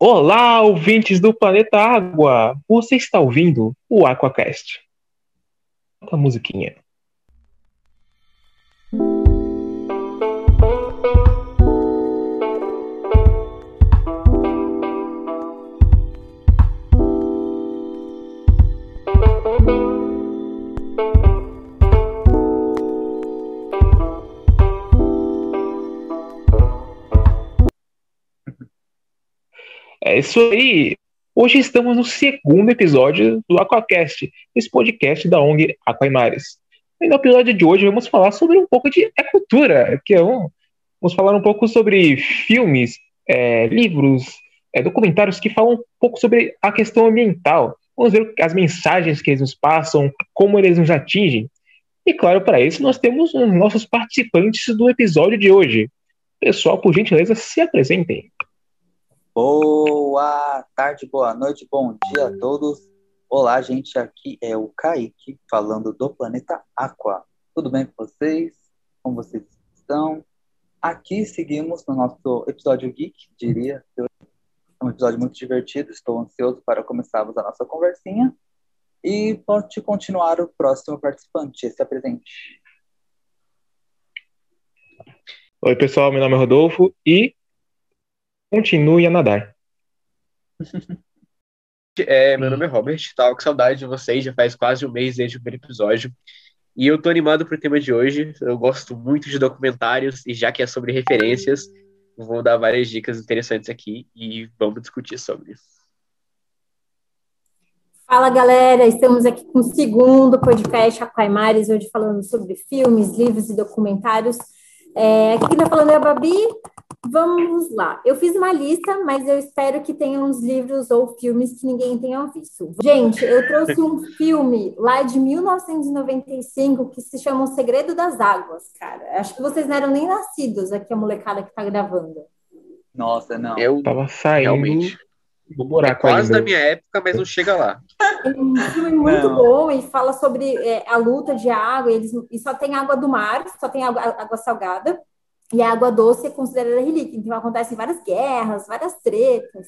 Olá, ouvintes do Planeta Água! Você está ouvindo o Aquacast. A musiquinha. É isso aí. Hoje estamos no segundo episódio do Aquacast, esse podcast da ONG Aquaimares. E no episódio de hoje vamos falar sobre um pouco de cultura, que é um, vamos falar um pouco sobre filmes, é, livros, é, documentários que falam um pouco sobre a questão ambiental. Vamos ver as mensagens que eles nos passam, como eles nos atingem. E claro, para isso nós temos os nossos participantes do episódio de hoje. Pessoal, por gentileza, se apresentem. Boa tarde, boa noite, bom dia a todos. Olá, gente, aqui é o Kaique, falando do planeta Aqua. Tudo bem com vocês? Como vocês estão? Aqui seguimos no nosso episódio geek, diria. É um episódio muito divertido, estou ansioso para começarmos a nossa conversinha. E pode continuar o próximo participante, se apresente. Oi, pessoal, meu nome é Rodolfo e Continue a nadar. É, meu nome é Robert, tava com saudade de vocês, já faz quase um mês desde o primeiro episódio. E eu tô animado pro tema de hoje. Eu gosto muito de documentários, e já que é sobre referências, vou dar várias dicas interessantes aqui e vamos discutir sobre isso. Fala galera, estamos aqui com o segundo podcast Aquaimares, hoje falando sobre filmes, livros e documentários. É, aqui quem está falando é a Babi. Vamos lá. Eu fiz uma lista, mas eu espero que tenha uns livros ou filmes que ninguém tenha visto. Gente, eu trouxe um filme lá de 1995 que se chama O Segredo das Águas, cara. Acho que vocês não eram nem nascidos aqui, a molecada que está gravando. Nossa, não. Eu tava saindo Realmente. Do É buraco quase ainda. da minha época, mas não chega lá. É um filme muito Não. bom e fala sobre é, a luta de água. Eles, e só tem água do mar, só tem água, água salgada. E a água doce é considerada relíquia. Então acontecem várias guerras, várias tretas.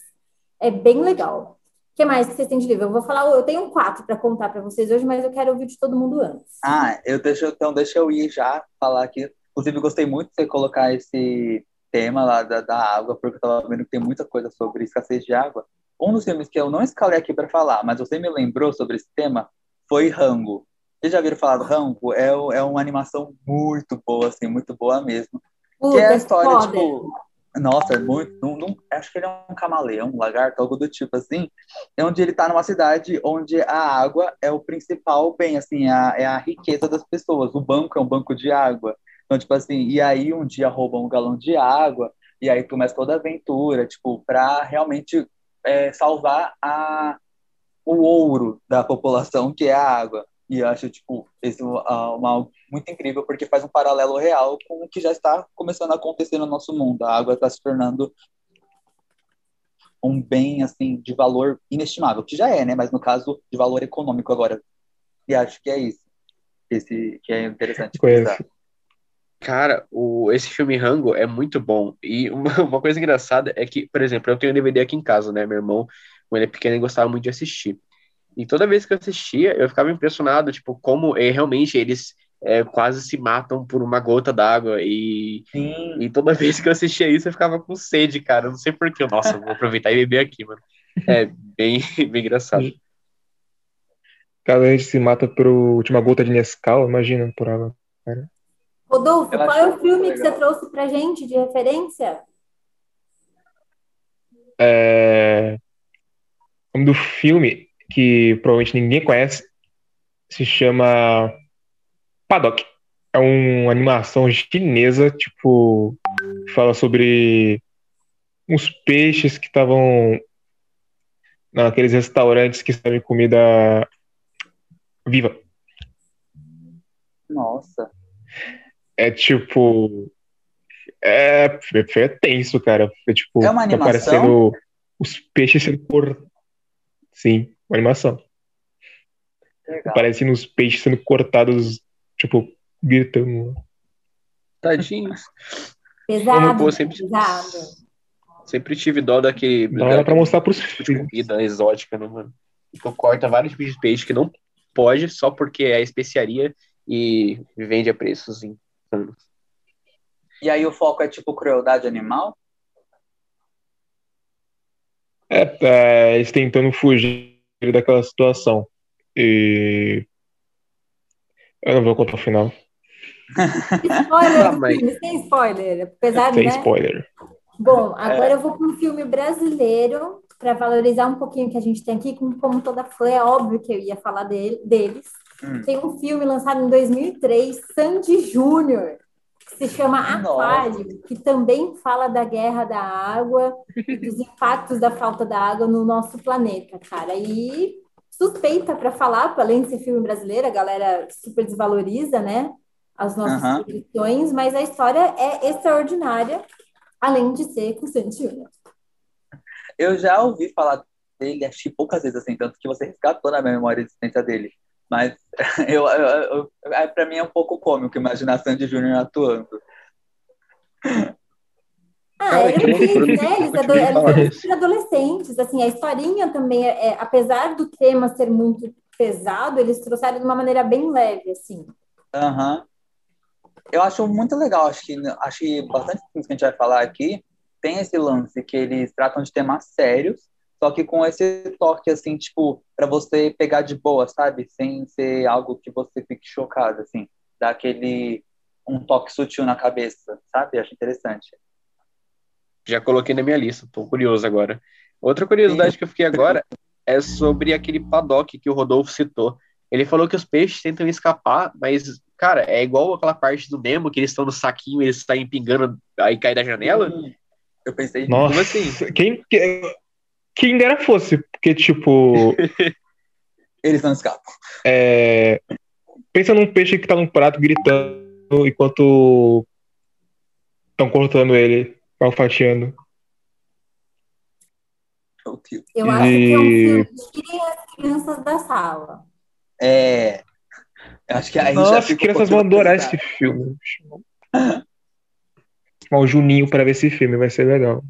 É bem legal. O que mais que vocês têm de livro? Eu vou falar, eu tenho um quatro para contar para vocês hoje, mas eu quero ouvir de todo mundo antes. Ah, eu deixo, então deixa eu ir já falar aqui. Inclusive, gostei muito de você colocar esse tema lá da, da água, porque eu tava vendo que tem muita coisa sobre escassez de água. Um dos filmes que eu não escalei aqui para falar, mas você me lembrou sobre esse tema, foi Rango. Vocês já viram falar do Rango? É, é uma animação muito boa, assim, muito boa mesmo. Puta, Que é a história, foda. tipo. Nossa, é muito. Não, não- acho que ele é um camaleão, um lagarto, algo do tipo assim. É onde ele tá numa cidade onde a água é o principal bem, assim, é a, é a riqueza das pessoas. O banco é um banco de água. Então, tipo assim, e aí um dia roubam um galão de água, e aí começa toda a aventura, tipo, pra realmente é, salvar a, o ouro da população, que é a água. E eu acho, tipo, esse ah, uma, algo muito incrível, porque faz um paralelo real com o que já está começando a acontecer no nosso mundo. A água está se tornando um bem, assim, de valor inestimável, que já é, né? Mas no caso, de valor econômico agora. E acho que é isso. Esse, que é interessante Conheço. pensar. Cara, o, esse filme Rango é muito bom. E uma, uma coisa engraçada é que, por exemplo, eu tenho um DVD aqui em casa, né? Meu irmão, quando ele é pequeno, ele gostava muito de assistir. E toda vez que eu assistia, eu ficava impressionado, tipo, como eh, realmente eles eh, quase se matam por uma gota d'água. E, Sim, e toda vez que eu assistia isso, eu ficava com sede, cara. Eu não sei porquê. Nossa, vou aproveitar e beber aqui, mano. É bem, bem engraçado. Cada vez se mata por última gota de Nescau, imagina, por água. Rodolfo, qual é o filme que você trouxe pra gente de referência? É... O nome do filme, que provavelmente ninguém conhece, se chama Paddock. É uma animação chinesa, tipo, que fala sobre uns peixes que estavam naqueles restaurantes que servem comida viva. nossa. É tipo. É, é tenso, cara. É tipo, É uma tá animação? parecendo os peixes sendo cortados. Sim, uma animação. Legal. Parecendo os peixes sendo cortados, tipo, gritando. Tadinhos. Pesado, pô, sempre- pesado. Sempre tive dó daquele. Não era pra mostrar pros tipo de filhos. comida exótica, né, mano? Então corta vários tipos de peixe que não pode só porque é especiaria e vende a preços E aí o foco é tipo crueldade animal? É, é, eles tentando fugir daquela situação. E. Eu não vou contar o final. Spoiler Ah, do mas- filme, sem spoiler. Apesar de, Sem né? spoiler. Bom, agora eu vou para um filme brasileiro para valorizar um pouquinho o que a gente tem aqui. Como, como toda fã, é óbvio que eu ia falar dele, deles. Hum. Tem um filme lançado em 2003, Sandy Júnior, que se chama Aquário, que também fala da guerra da água dos impactos da falta da água no nosso planeta, cara. E suspeita para falar, além de ser filme brasileiro, a galera super desvaloriza, né? As nossas Aham. produções, mas a história é extraordinária, além de ser com Sandy Júnior. Eu já ouvi falar dele, achei poucas vezes assim, tanto que você resgatou na minha memória a existência dele. Mas eu, eu, eu, é, pra mim é um pouco cômico imaginar Sandy Júnior atuando. Ah, filhos, eu né? Eles, ado- eles eram adolescentes, assim, a historinha também, é, é, apesar do tema ser muito pesado, eles trouxeram de uma maneira bem leve, assim. Aham. Eu acho muito legal, acho que, acho que bastante filmes que a gente vai falar aqui tem esse lance que eles tratam de temas sérios, só que com esse toque, assim, tipo, pra você pegar de boa, sabe? Sem ser algo que você fique chocado, assim. Dá aquele, um toque sutil na cabeça, sabe? Acho interessante. Já coloquei na minha lista, tô curioso agora. Outra curiosidade que eu fiquei agora é sobre aquele paddock que o Rodolfo citou. Ele falou que os peixes tentam escapar, mas, cara, é igual aquela parte do Nemo que eles estão no saquinho e eles saem pingando, aí cai da janela. Eu pensei, Nossa, Como assim? quem, que- quem dera fosse, porque, tipo, eles não escapam. é, pensa num peixe que tá num prato gritando enquanto estão cortando ele, alfatiando. Eu acho que é um E- filme, tirem as crianças da sala. É. Eu acho que aí Nossa, um crianças vão adorar esse filme. Chamar o Juninho pra ver esse filme, vai ser legal.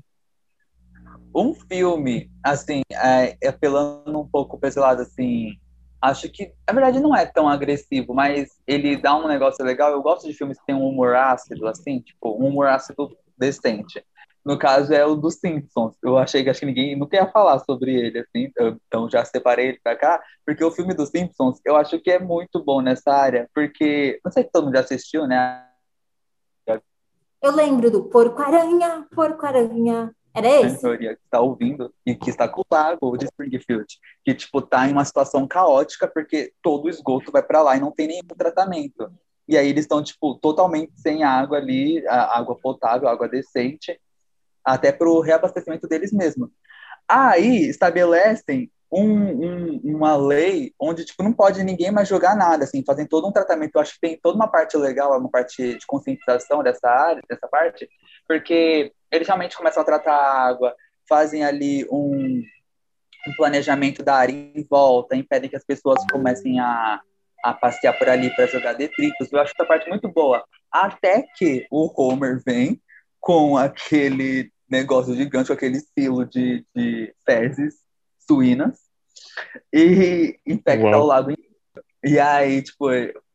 Um filme, assim, é, apelando um pouco pra esse lado, assim, acho que, na verdade, não é tão agressivo, mas ele dá um negócio legal. Eu gosto de filmes que tem um humor ácido, assim, tipo, um humor ácido decente. No caso, é o dos Simpsons. Eu achei que acho que ninguém nunca ia falar sobre ele, assim, então já separei ele pra cá, porque o filme dos Simpsons, eu acho que é muito bom nessa área, porque, não sei se todo mundo já assistiu, né? Eu lembro do Porco-Aranha, Porco-Aranha. Era a esse? maioria que está ouvindo e que está com o lago de Springfield, que tipo tá em uma situação caótica porque todo o esgoto vai para lá e não tem nenhum tratamento. E aí eles estão tipo totalmente sem água ali, a- água potável, água decente, até para o reabastecimento deles mesmos. Aí estabelecem um- um- uma lei onde tipo não pode ninguém mais jogar nada, assim, fazem todo um tratamento. Eu acho que tem toda uma parte legal, uma parte de conscientização dessa área, dessa parte, porque eles realmente começam a tratar a água, fazem ali um, um planejamento da área em volta, impedem que as pessoas comecem a, a passear por ali para jogar detritos. Eu acho essa parte muito boa. Até que o Homer vem com aquele negócio gigante, com aquele silo de, de fezes suínas e infecta Uau. o inteiro. E aí, tipo,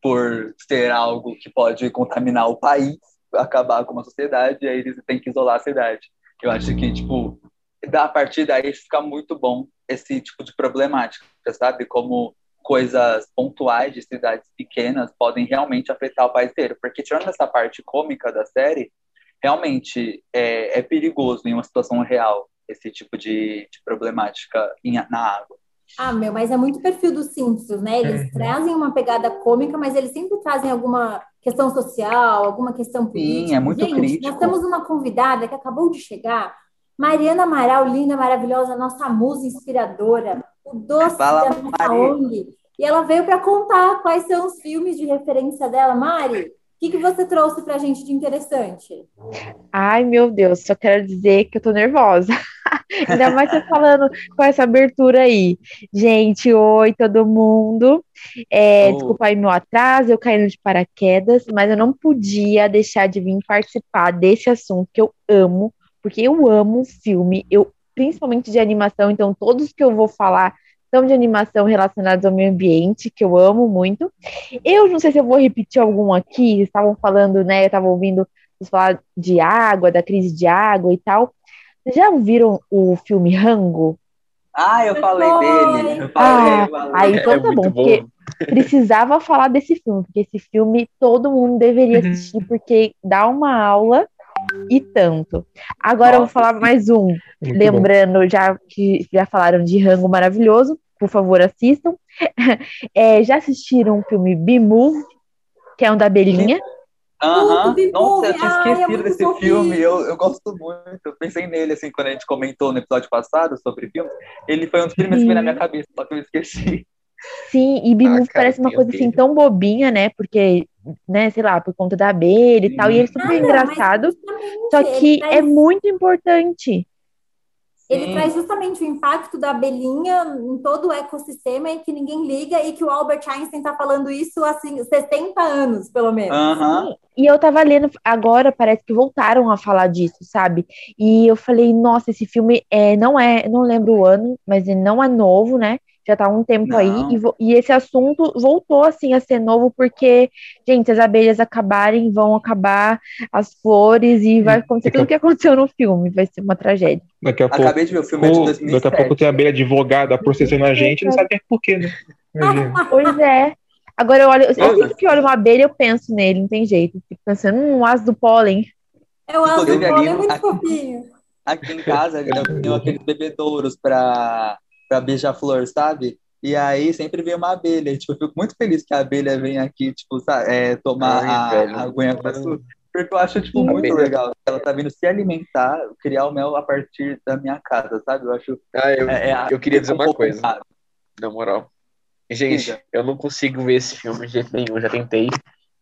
por ser algo que pode contaminar o país, acabar com uma sociedade, e aí eles têm que isolar a cidade. Eu acho que, tipo, da- a partir daí fica muito bom esse tipo de problemática, sabe? Como coisas pontuais de cidades pequenas podem realmente afetar o país inteiro. Porque, tirando essa parte cômica da série, realmente é, é perigoso em uma situação real esse tipo de, de problemática em- na água. Ah, meu, mas é muito perfil dos Simpsons, né? Eles Uhum. trazem uma pegada cômica, mas eles sempre trazem alguma questão social, alguma questão política. é muito Gente, crítico. nós temos uma convidada que acabou de chegar, Mariana Amaral, linda, maravilhosa, nossa musa inspiradora, o doce Fala, da nossa Mari. ONG. E ela veio para contar quais são os filmes de referência dela. Mari, o que, que você trouxe para a gente de interessante? Ai, meu Deus, só quero dizer que eu tô nervosa. Ainda mais você falando com essa abertura aí. Gente, oi, todo mundo. É, Oh. Desculpa aí meu atraso, eu caindo de paraquedas, mas eu não podia deixar de vir participar desse assunto que eu amo, porque eu amo filme, eu principalmente de animação, então todos que eu vou falar de animação relacionados ao meio ambiente, que eu amo muito. Eu não sei se eu vou repetir algum aqui, estavam falando, né, eu estava ouvindo vocês falar de água, da crise de água e tal. Vocês já viram o filme Rango? Ah, eu falei dele. Eu falei, Ah, eu falei. aí então É tá bom, muito porque bom. precisava falar desse filme, porque esse filme todo mundo deveria Uhum. assistir, porque dá uma aula e tanto. Agora eu vou Nossa, falar sim. mais um, Muito bom. lembrando já que já falaram de Rango maravilhoso, por favor assistam. É, já assistiram o filme Be-Move, que é um da abelhinha? Aham. Muito Nossa, eu tinha Ai, é esquecido desse filme. Eu, eu gosto muito. Eu pensei nele, assim, quando a gente comentou no episódio passado sobre filmes. Ele foi um dos primeiros que veio na minha cabeça, só que eu esqueci. Sim, e Be-Move Ah, parece uma tem coisa assim tão bobinha, né? Porque, né, sei lá, por conta da abelha e tal, e é super Ah, engraçado, só que é muito importante. Ele Sim. traz justamente o impacto da abelhinha em todo o ecossistema e que ninguém liga e que o Albert Einstein está falando isso há assim, 60 anos, pelo menos. Aham. E eu tava lendo agora, parece que voltaram a falar disso, sabe? E eu falei, nossa, esse filme é, não é, não lembro o ano, mas ele não é novo, né? Já tá há um tempo aí, Não. e, vo- e esse assunto voltou assim a ser novo, porque, gente, as abelhas acabarem, vão acabar as flores e vai acontecer tudo o que aconteceu no filme, vai ser uma tragédia. Daqui a pouco, Acabei de ver o filme é de ou- 2007. daqui a pouco tem a abelha advogada processando a gente, não sabe por quê, né? Imagina. Pois é. Agora eu olho, eu sempre que olho uma abelha, eu penso nele, não tem jeito. Fico pensando, hum, um as do pólen. É o azul Inclusive, pólen, é muito aqui- fofinho. Aqui em casa eu tenho aqueles bebedouros pra, pra beija-flor, sabe? E aí sempre vem uma abelha. E, tipo, eu fico muito feliz que a abelha vem aqui, tipo, sa- é, tomar Ai, a, aguinha com açúcar. Porque eu acho, tipo, muito Abelha. legal. Ela tá vindo se alimentar, criar o mel a partir da minha casa, sabe? Eu acho. Ah, eu, É, é- eu queria dizer um uma coisa. errado. na moral. Gente, Diga. eu não consigo ver esse filme de jeito nenhum, já tentei.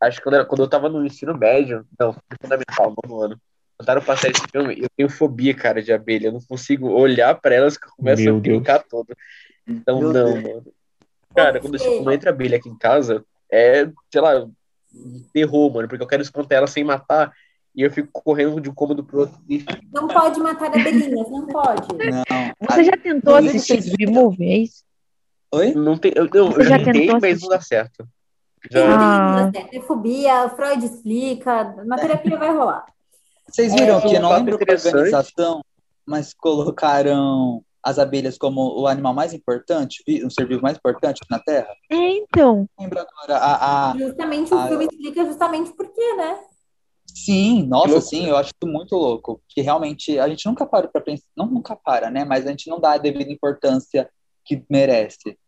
Acho que quando, era- quando eu tava no ensino médio, não, fundamental, no ano, tentaram passar esse filme, eu tenho fobia, cara, de abelha. Eu não consigo olhar pra elas que eu começo Meu a brincar todo. Então, Meu não, Deus. mano. Cara, quando, Você- quando entra abelha aqui em casa, é, sei lá, terror, mano, porque eu quero espantar ela sem matar e eu fico correndo de um cômodo pro outro. E Não pode matar abelhinhas, não pode. Não. Você já tentou Inclusive, assistir vocês B-Movie, é isso? Oi? não tem, eu, não, Você eu já já tentei, tentou mas assistir? não dá certo. Já, Ah. tem, tem fobia, Freud explica, uma terapia vai rolar. Vocês viram É, que eu não lembro interessante. organização, mas colocaram as abelhas como o animal mais importante, um ser vivo mais importante na Terra? É, então. Não lembro agora. A, a- Justamente o Ah, filme explica justamente por quê, né? Sim, nossa, sim, eu acho isso muito louco. Que realmente a gente nunca para pra pensar, não nunca para, né? Mas a gente não dá a devida importância que merece.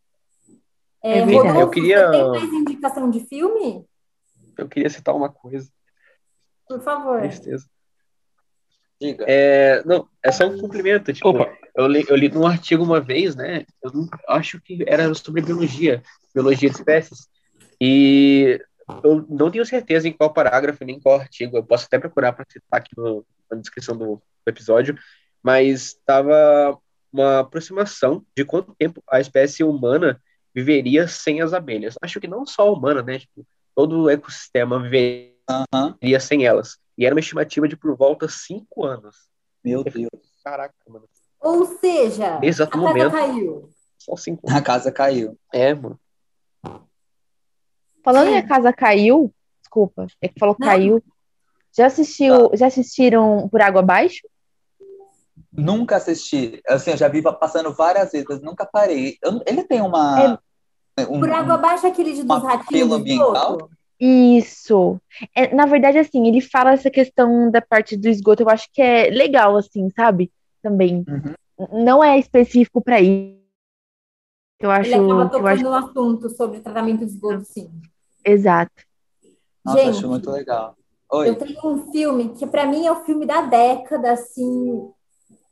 É, É. Rodolfo, Eu queria- Você tem mais indicação de filme? eu queria citar uma coisa, Por favor. tristeza. Diga. É, não, é só um cumprimento. Tipo, Opa, eu li, eu li num artigo uma vez, né? Eu não- acho que era sobre biologia, biologia de espécies. E eu não tenho certeza em qual parágrafo nem qual artigo. Eu posso até procurar para citar aqui no- na descrição do, do episódio, mas estava uma aproximação de quanto tempo a espécie humana viveria sem as abelhas. Acho que não só a humana, né? Tipo, todo o ecossistema viveria sem elas. E era uma estimativa de por volta cinco anos. Meu Deus. Caraca, mano. Ou seja, Exato a casa momento. caiu. Só cinco anos. A casa caiu. É, mano. Falando em. A Casa Caiu, desculpa, é que falou Não. caiu. Já assistiu, já assistiram Por Água Abaixo? Nunca assisti. Assim, eu já vi passando várias vezes, mas nunca parei. Eu- ele tem uma. um- Por água abaixo aquele de dos ratinhos ambiental? Isso. É, na verdade, assim, ele fala essa questão da parte do esgoto, eu acho que é legal, assim, sabe? Também. Uhum. Não é específico para isso. Eu acho, Ele acaba eu acho tocando no assunto sobre tratamento de esgoto, sim. exato. Nossa, Gente, acho muito legal. Eu Oi. tenho um filme que para mim é o filme da década, assim,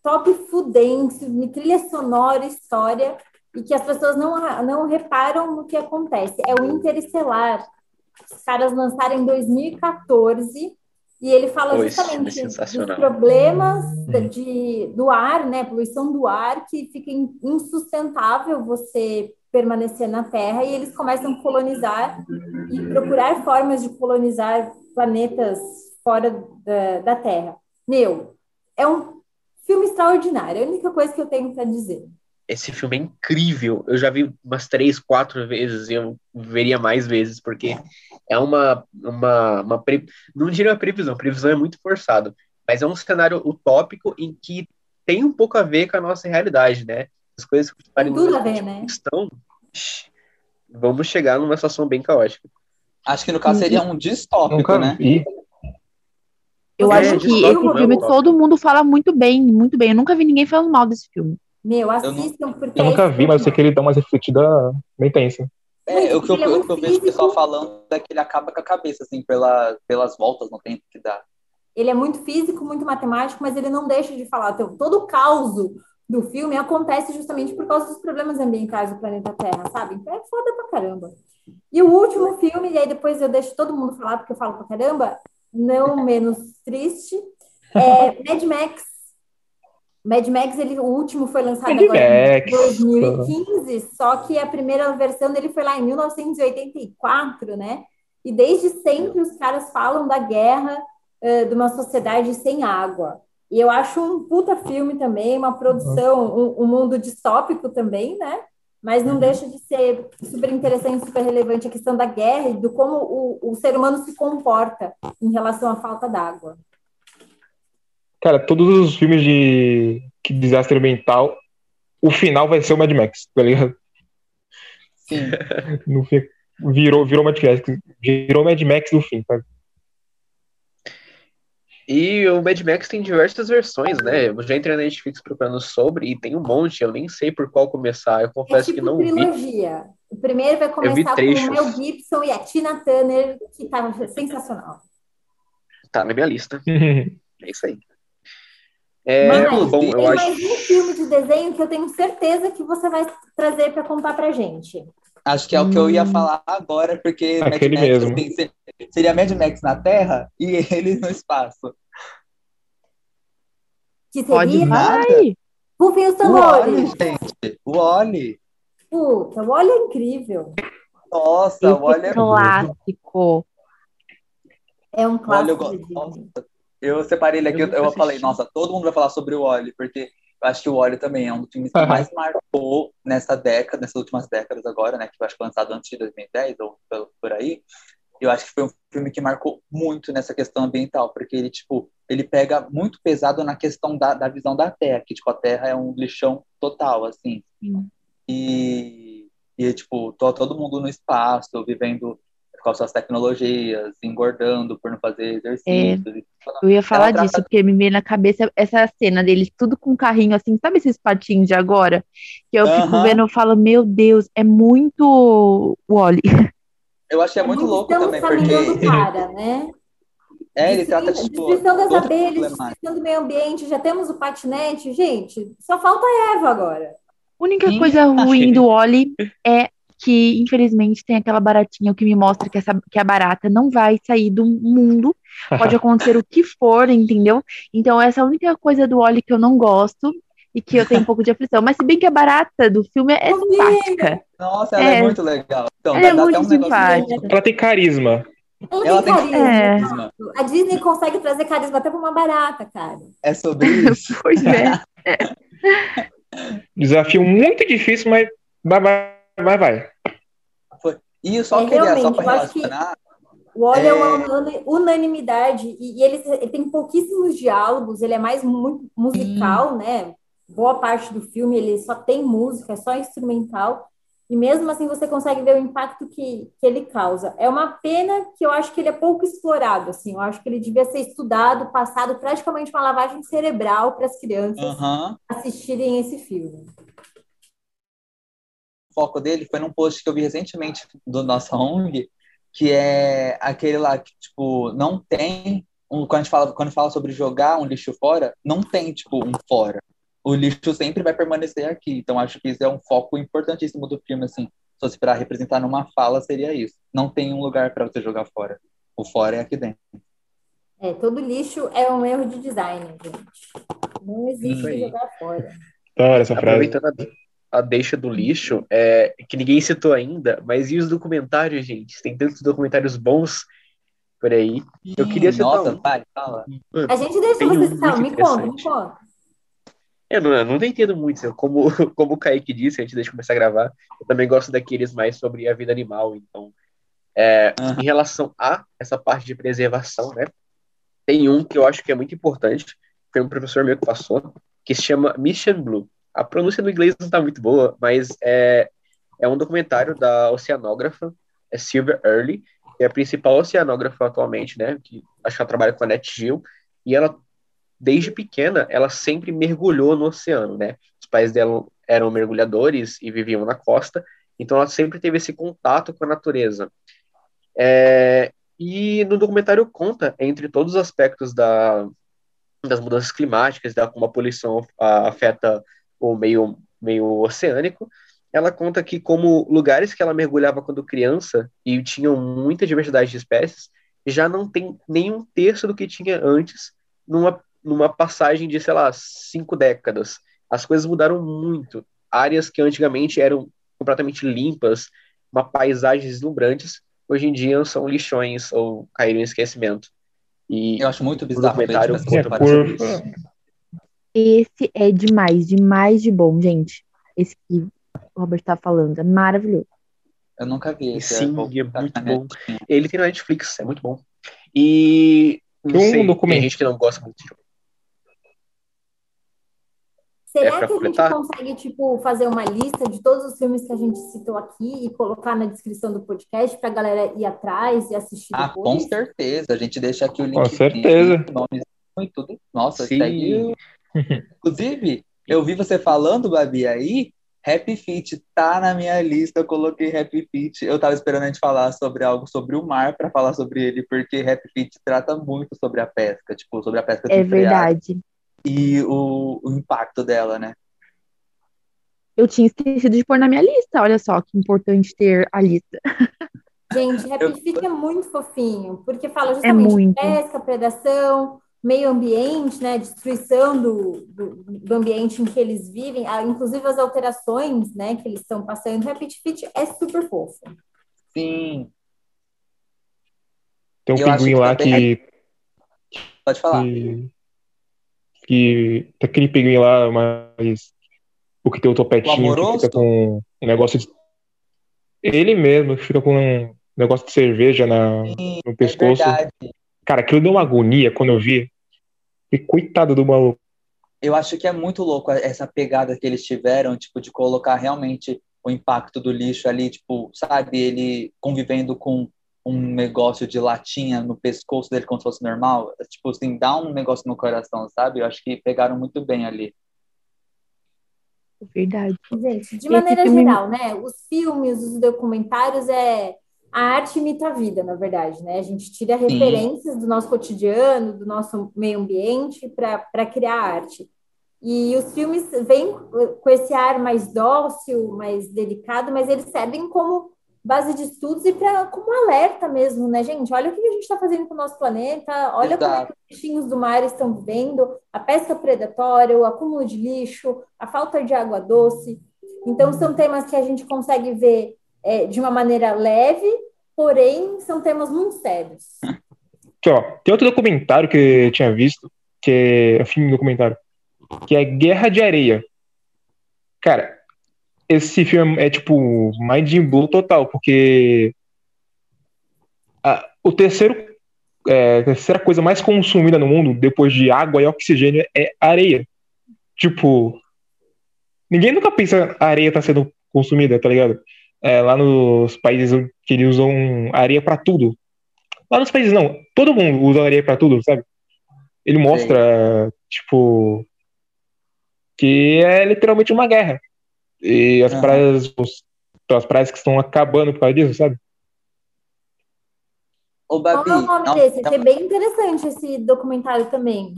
top fudense, me trilha sonora, história, e que as pessoas não, não reparam no que acontece. É o Interestelar. Os caras lançaram em 2014 e ele fala filme é justamente dos problemas da- de, do ar, né? Poluição do ar, que fica in- insustentável você permanecer na Terra, e eles começam a colonizar e procurar formas de colonizar planetas fora da, da Terra. Meu, é um filme extraordinário. É a única coisa que eu tenho para dizer. Esse filme é incrível. Eu já vi umas três, quatro vezes e eu veria mais vezes, porque é uma. uma, uma pre... Não diria uma previsão, previsão é muito forçado, mas é um cenário utópico em que tem um pouco a ver com a nossa realidade, né? As coisas que tudo a ver, né? estão. Vamos chegar numa situação bem caótica. Acho que no caso seria um distópico, Nunca né? vi. Eu É, acho que mesmo, filme todo mundo fala muito bem, muito bem. Eu nunca vi ninguém falando mal desse filme. Meu, não- assistam, porque Eu é nunca vi, mas eu sei que ele dá umas refletidas bem tensa. É, o que eu, é o que eu vejo o pessoal falando é que ele acaba com a cabeça, assim, pela, pelas voltas no tempo que dá. ele é muito físico, muito matemático, mas ele não deixa de falar. Então, todo o caos do filme acontece justamente por causa dos problemas ambientais do planeta Terra, sabe? Então é foda pra caramba. E o último filme, e aí depois eu deixo todo mundo falar, porque eu falo pra caramba, não menos triste, é Mad Max. Mad Max, ele, o último foi lançado Mad agora em Max. 2015, só que a primeira versão dele foi lá em 1984, né? E desde sempre os caras falam da guerra eh, de uma sociedade sem água. E eu acho um puta filme também, uma produção, um, um mundo distópico também, né? Mas não deixa de ser super interessante, super relevante a questão da guerra e do como o, o ser humano se comporta em relação à falta d'água. Cara, todos os filmes de que desastre ambiental, o final vai ser o Mad Max, tá ligado? Sim. No fim, virou, virou Mad Max, virou Mad Max no fim, tá? E o Mad Max tem diversas versões, né? Eu já entrei na Netflix procurando sobre e tem um monte, eu nem sei por qual começar. Eu É confesso tipo que não vi. trilogia. O primeiro vai vi começar com o Mel Gibson e a Tina Turner, que tá sensacional. Tá na minha lista. É isso aí. É, Mas bom, tem eu acho. mais um filme de desenho que eu tenho certeza que você vai trazer para contar pra gente. Acho que é o que eu ia Hum. falar agora, porque Mad Max, mesmo. assim, se- seria Mad Max na Terra e eles no espaço. Que Pode seria vai. Rufem os O Wally, tambores. gente. O Wally. Puta, o Wally é incrível. Nossa, o Wally Esse é clássico. É um Olha, eu, clássico. gosto- de nossa. Eu separei ele aqui, Eu eu, falei, nossa, todo mundo vai falar sobre o Wally, porque eu acho que o Wally também é um dos filmes que mais marcou nessa década, nessas últimas décadas agora, né? Que eu acho que foi lançado antes de 2010 ou por, aí. Eu acho que foi um filme que marcou muito nessa questão ambiental, porque ele, tipo, ele pega muito pesado na questão da, da visão da Terra, que, tipo, a Terra é um lixão total, assim. Sim. E, e tipo, to, todo mundo no espaço, vivendo com as suas tecnologias, engordando por não fazer exercícios. e- Eu ia falar Ela disso, trata- porque me veio na cabeça essa cena deles, tudo com carrinho assim, sabe esses patinhos de agora? Que eu fico Aham. vendo e falo, meu Deus, é muito Wally. Eu achei é muito louco Estamos também, porque para, né? é, ele trata, Destruição- tipo, Destruição das abelhas, destruição do meio ambiente, já temos o patinete. Gente, só falta a Eva agora. A única Sim, coisa ruim achei. do Wally é que, infelizmente, tem aquela baratinha que me mostra que, essa, que a barata não vai sair do mundo. Pode acontecer o que for, entendeu? Então, essa é a única coisa do Wally que eu não gosto e que eu tenho um pouco de aflição. Mas, se bem que a barata do filme é simpática. Nossa, ela é, É. muito legal. Então, Ela é muito um simpática. Ela tem carisma. Ela, Ela tem tem carisma. É. carisma. A Disney consegue trazer carisma até pra uma barata, cara. É sobre isso. Pois é. Desafio muito difícil, mas vai, vai, vai. vai. E eu só É, queria, só para relacionar, O Wally é, É. uma unani- unanimidade e, e ele, ele tem pouquíssimos diálogos, ele é mais muito musical, né? Boa parte do filme ele só tem música, é só instrumental. E mesmo assim você consegue ver o impacto que, que ele causa. É uma pena que eu acho que ele é pouco explorado, assim. Eu acho que ele devia ser estudado, passado praticamente uma lavagem cerebral para as crianças assistirem esse filme. O foco dele foi num post que eu vi recentemente do nossa ONG, que é aquele lá que, tipo, não tem, um, quando, a gente fala, quando fala sobre jogar um lixo fora, não tem, tipo, um fora. O lixo sempre vai permanecer aqui. Então, acho que isso é um foco importantíssimo do filme, assim. Se fosse para representar numa fala, seria isso. Não tem um lugar para você jogar fora. O fora é aqui dentro. É, todo lixo é um erro de design, gente. Não existe jogar fora. Da hora essa frase. Aproveitando a, deixa do lixo, é, que ninguém citou ainda, mas e os documentários, gente? Tem tantos documentários bons. por aí. Eu queria citar Nossa, um. fala. Mano, A gente você um citar, muito me conta, me conta. Eu não, eu não entendo muito, como, como o Kaique disse antes de começar a gravar, eu também gosto daqueles mais sobre a vida animal, então, é, Aham. em relação a essa parte de preservação, né, tem um que eu acho que é muito importante, foi um professor meu que passou, que se chama Mission Blue. A pronúncia no inglês não está muito boa, mas é, é um documentário da oceanógrafa é Sylvia Early, que é a principal oceanógrafa atualmente, né, que acho que ela trabalha com a NetGeo, e ela desde pequena, ela sempre mergulhou no oceano, né? Os pais dela eram mergulhadores e viviam na costa, então ela sempre teve esse contato com a natureza. É, e no documentário conta, entre todos os aspectos da, das mudanças climáticas, da como a poluição afeta o meio, meio oceânico, ela conta que como lugares que ela mergulhava quando criança e tinham muita diversidade de espécies, já não tem nem um terço do que tinha antes numa numa passagem de, sei lá, cinco décadas. As coisas mudaram muito. Áreas que antigamente eram completamente limpas, uma paisagem deslumbrantes, hoje em dia são lixões ou caíram em esquecimento. E Eu acho muito o bizarro ver documentário conta É, por-. Esse é demais, demais de bom, gente. Esse que o Robert tá falando. É maravilhoso. Eu nunca vi esse. Sim, é botar muito bom. Ele tem na Netflix, é muito bom. E não Tem um documento- tem gente que não gosta muito de Será É que a gente completar? consegue, tipo, fazer uma lista de todos os filmes que a gente citou aqui e colocar na descrição do podcast para a galera ir atrás e assistir Ah, depois? com certeza. A gente deixa aqui o link. Com certeza. Nomes e tudo. Nossa, Sim. segue. Inclusive, eu vi você falando, Babi, aí. Happy Feet tá na minha lista. Eu coloquei Happy Feet. Eu tava esperando a gente falar sobre algo sobre o mar para falar sobre ele, porque Happy Feet trata muito sobre a pesca, tipo, sobre a pesca É verdade. e o, o impacto dela, né? Eu tinha esquecido de pôr na minha lista. Olha só que importante ter a lista. Gente, Happy Eu- Feet é muito fofinho, porque fala justamente de muito. pesca, predação, meio ambiente, né? Destruição do, do, do ambiente em que eles vivem, ah, inclusive as alterações, né, que eles estão passando. Happy Feet é super fofo. Sim, Tem um Eu pinguim que lá também- que, pode falar. que. que. Tem aquele pinguim lá, mas. O que tem o topetinho que amoroso? fica com um negócio de. Ele mesmo que fica com um negócio de cerveja na, Sim, no é pescoço. verdade. Cara, aquilo deu uma agonia quando eu vi. E coitado do maluco. Eu acho que é muito louco essa pegada que eles tiveram, tipo, de colocar realmente o impacto do lixo ali, tipo, sabe, ele convivendo com um negócio de latinha no pescoço dele como se fosse normal, tipo assim, dá um negócio no coração, sabe? Eu acho que pegaram muito bem ali. É verdade. Gente, de Esse maneira filme- geral, né? Os filmes, os documentários é a arte imita a vida, na verdade, né? A gente tira referências do nosso cotidiano, do nosso meio ambiente para criar arte. E os filmes vêm com esse ar mais dócil, mais delicado, mas eles servem como base de estudos e para como alerta mesmo, né, gente? Olha o que a gente está fazendo com o nosso planeta, olha como é que Exato. os bichinhos do mar estão vivendo, a pesca predatória, o acúmulo de lixo, a falta de água doce. Então, são temas que a gente consegue ver é, de uma maneira leve, porém, são temas muito sérios. Ó, tem outro documentário que eu tinha visto, que é filme documentário, que é Guerra de Areia. Cara, esse filme é tipo mind blow total, porque a- o terceiro, é, a terceira coisa mais consumida no mundo, depois de água e oxigênio, é areia. Tipo, ninguém nunca pensa a areia tá sendo consumida, tá ligado? É, lá nos países que eles usam areia pra tudo. Lá nos países não, todo mundo usa areia pra tudo, sabe? Ele mostra, tipo, que é literalmente uma guerra. E as praias, os- as praias que estão acabando por causa disso, sabe? Ô, Qual Babi, é o nome não- desse? não- Achei bem interessante esse documentário também.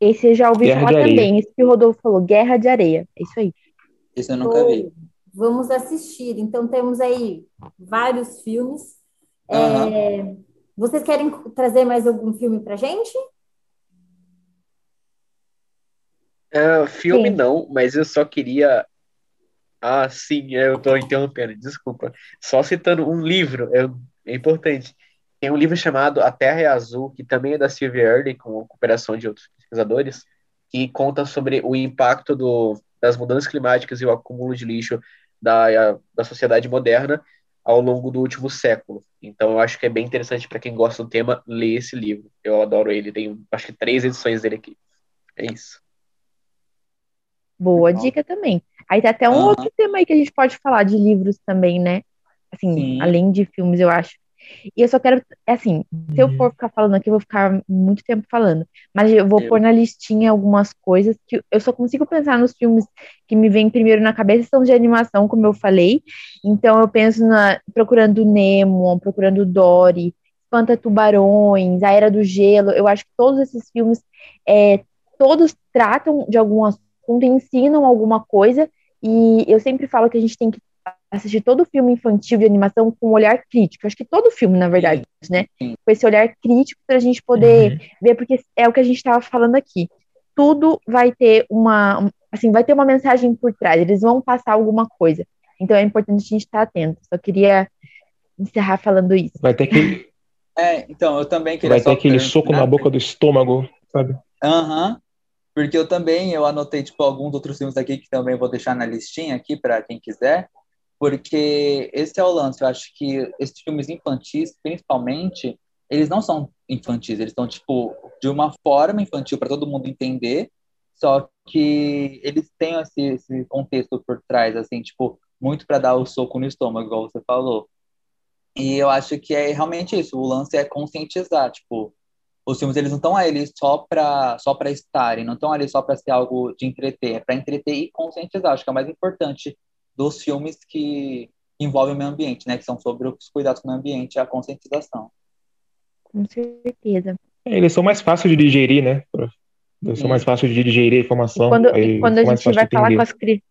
Esse eu já ouvi Guerra falar também. Esse que o Rodolfo falou, Guerra de Areia. É isso aí. isso eu nunca vi. Vamos assistir. Então, temos aí vários filmes. É, Aham. vocês querem trazer mais algum filme pra gente? Ah, filme Sim. não, mas eu só queria. Ah, sim, eu tô interrompendo, desculpa. Só citando um livro, é, é importante. tem um livro chamado A Terra é Azul, que também é da Sylvia Early, com cooperação de outros pesquisadores, que conta sobre o impacto do, das mudanças climáticas e o acúmulo de lixo da, da sociedade moderna ao longo do último século. Então, eu acho que é bem interessante para quem gosta do tema ler esse livro. Eu adoro ele, tem acho que três edições dele aqui. É isso. Boa dica também. Aí tem até um uhum. outro tema aí que a gente pode falar de livros também, né? Assim, Sim. além de filmes, eu acho. E eu só quero, é assim, se eu uhum. for ficar falando aqui, eu vou ficar muito tempo falando. Mas eu vou eu. pôr na listinha algumas coisas que eu só consigo pensar nos filmes que me vêm primeiro na cabeça, são de animação, como eu falei. Então eu penso na Procurando Nemo, Procurando Dory, Espanta Tubarões, A Era do Gelo. Eu acho que todos esses filmes, é, todos tratam de algum assunto, ensinam alguma coisa. E eu sempre falo que a gente tem que assistir todo filme infantil de animação com um olhar crítico. Acho que todo filme, na verdade, Sim. né? Com esse olhar crítico para a gente poder uhum. ver, porque é o que a gente estava falando aqui. Tudo vai ter uma, assim, vai ter uma mensagem por trás. Eles vão passar alguma coisa. Então é importante a gente estar atento. Só queria encerrar falando isso. Vai ter que. É, então eu também queria. Vai ter aquele soco na boca do estômago, sabe? Aham. Uhum. Porque eu também, eu anotei, tipo, alguns outros filmes aqui que também vou deixar na listinha aqui para quem quiser porque esse é o lance. Eu acho que esses filmes infantis, principalmente, eles não são infantis, eles estão, tipo, de uma forma infantil para todo mundo entender, só que eles têm esse, esse contexto por trás, assim, tipo, muito para dar o soco no estômago, igual você falou. E eu acho que é realmente isso, o lance é conscientizar, tipo, os filmes eles não estão ali só para só para estarem, não estão ali só para ser algo de entreter, é para entreter e conscientizar. Acho que é o mais importante dos filmes que envolvem o meio ambiente, né? Que são sobre os cuidados com o meio ambiente e a conscientização. Com certeza. É, eles são mais fáceis de digerir, né? Eles são mais fáceis de digerir a informação. E quando, e quando a gente vai falar com as crianças,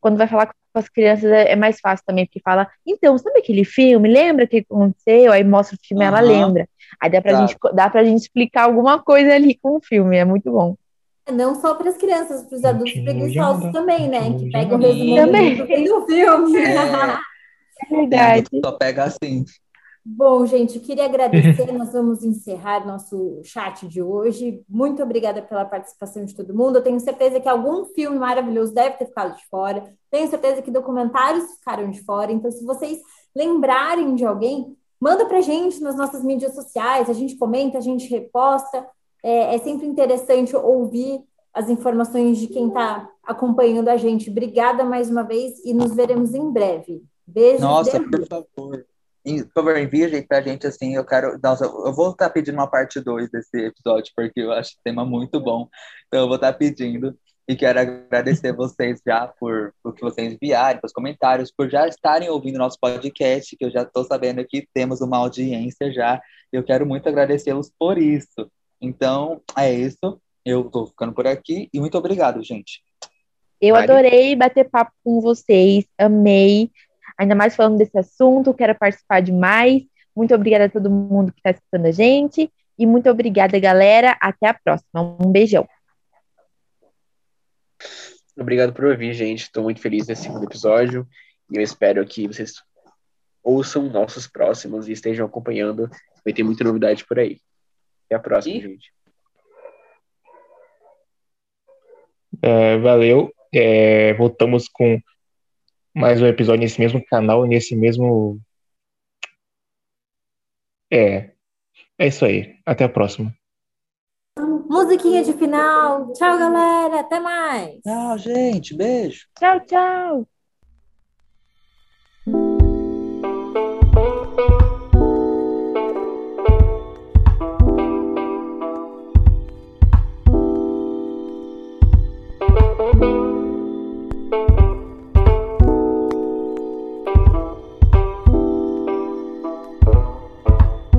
quando vai falar com as crianças é, é, mais fácil também, porque fala, então, sabe aquele filme? Lembra o que aconteceu? Aí mostra o filme, uhum. ela lembra. Aí dá pra, tá. gente, dá pra gente explicar alguma coisa ali com o filme, é muito bom. Não só para as crianças, para os adultos preguiçosos também, né? Que pegam o resumo também. do filme. É, é verdade. Só pega assim. Bom, gente, queria agradecer. Nós vamos encerrar nosso chat de hoje. Muito obrigada pela participação de todo mundo. Eu tenho certeza que algum filme maravilhoso deve ter ficado de fora. Tenho certeza que documentários ficaram de fora. Então, se vocês lembrarem de alguém, manda para gente nas nossas mídias sociais. A gente comenta, a gente reposta é, é sempre interessante ouvir as informações de quem está acompanhando a gente. Obrigada mais uma vez e nos veremos em breve. Beijo. Nossa, por favor. Por favor, envia gente pra gente assim. Eu quero. Nossa, eu vou estar tá pedindo uma parte 2 desse episódio, porque eu acho o tema muito bom. Então eu vou estar tá pedindo. E quero agradecer vocês já por o que vocês enviaram, pelos comentários, por já estarem ouvindo nosso podcast, que eu já estou sabendo que temos uma audiência já. Eu quero muito agradecê-los por isso. Então, é isso. Eu tô ficando por aqui e muito obrigado, gente. Eu Mari. adorei bater papo com vocês, amei. Ainda mais falando desse assunto, quero participar demais. Muito obrigada a todo mundo que está escutando a gente. E muito obrigada, galera. Até a próxima. Um beijão. Obrigado por ouvir, gente. Estou muito feliz nesse segundo episódio. E eu espero que vocês ouçam nossos próximos e estejam acompanhando. Vai ter muita novidade por aí. Até a próxima, e... gente. É, valeu. É, voltamos com mais um episódio nesse mesmo canal, nesse mesmo. É. É isso aí. Até a próxima. Musiquinha de final. Tchau, galera. Até mais. Tchau, gente. Beijo. Tchau, tchau.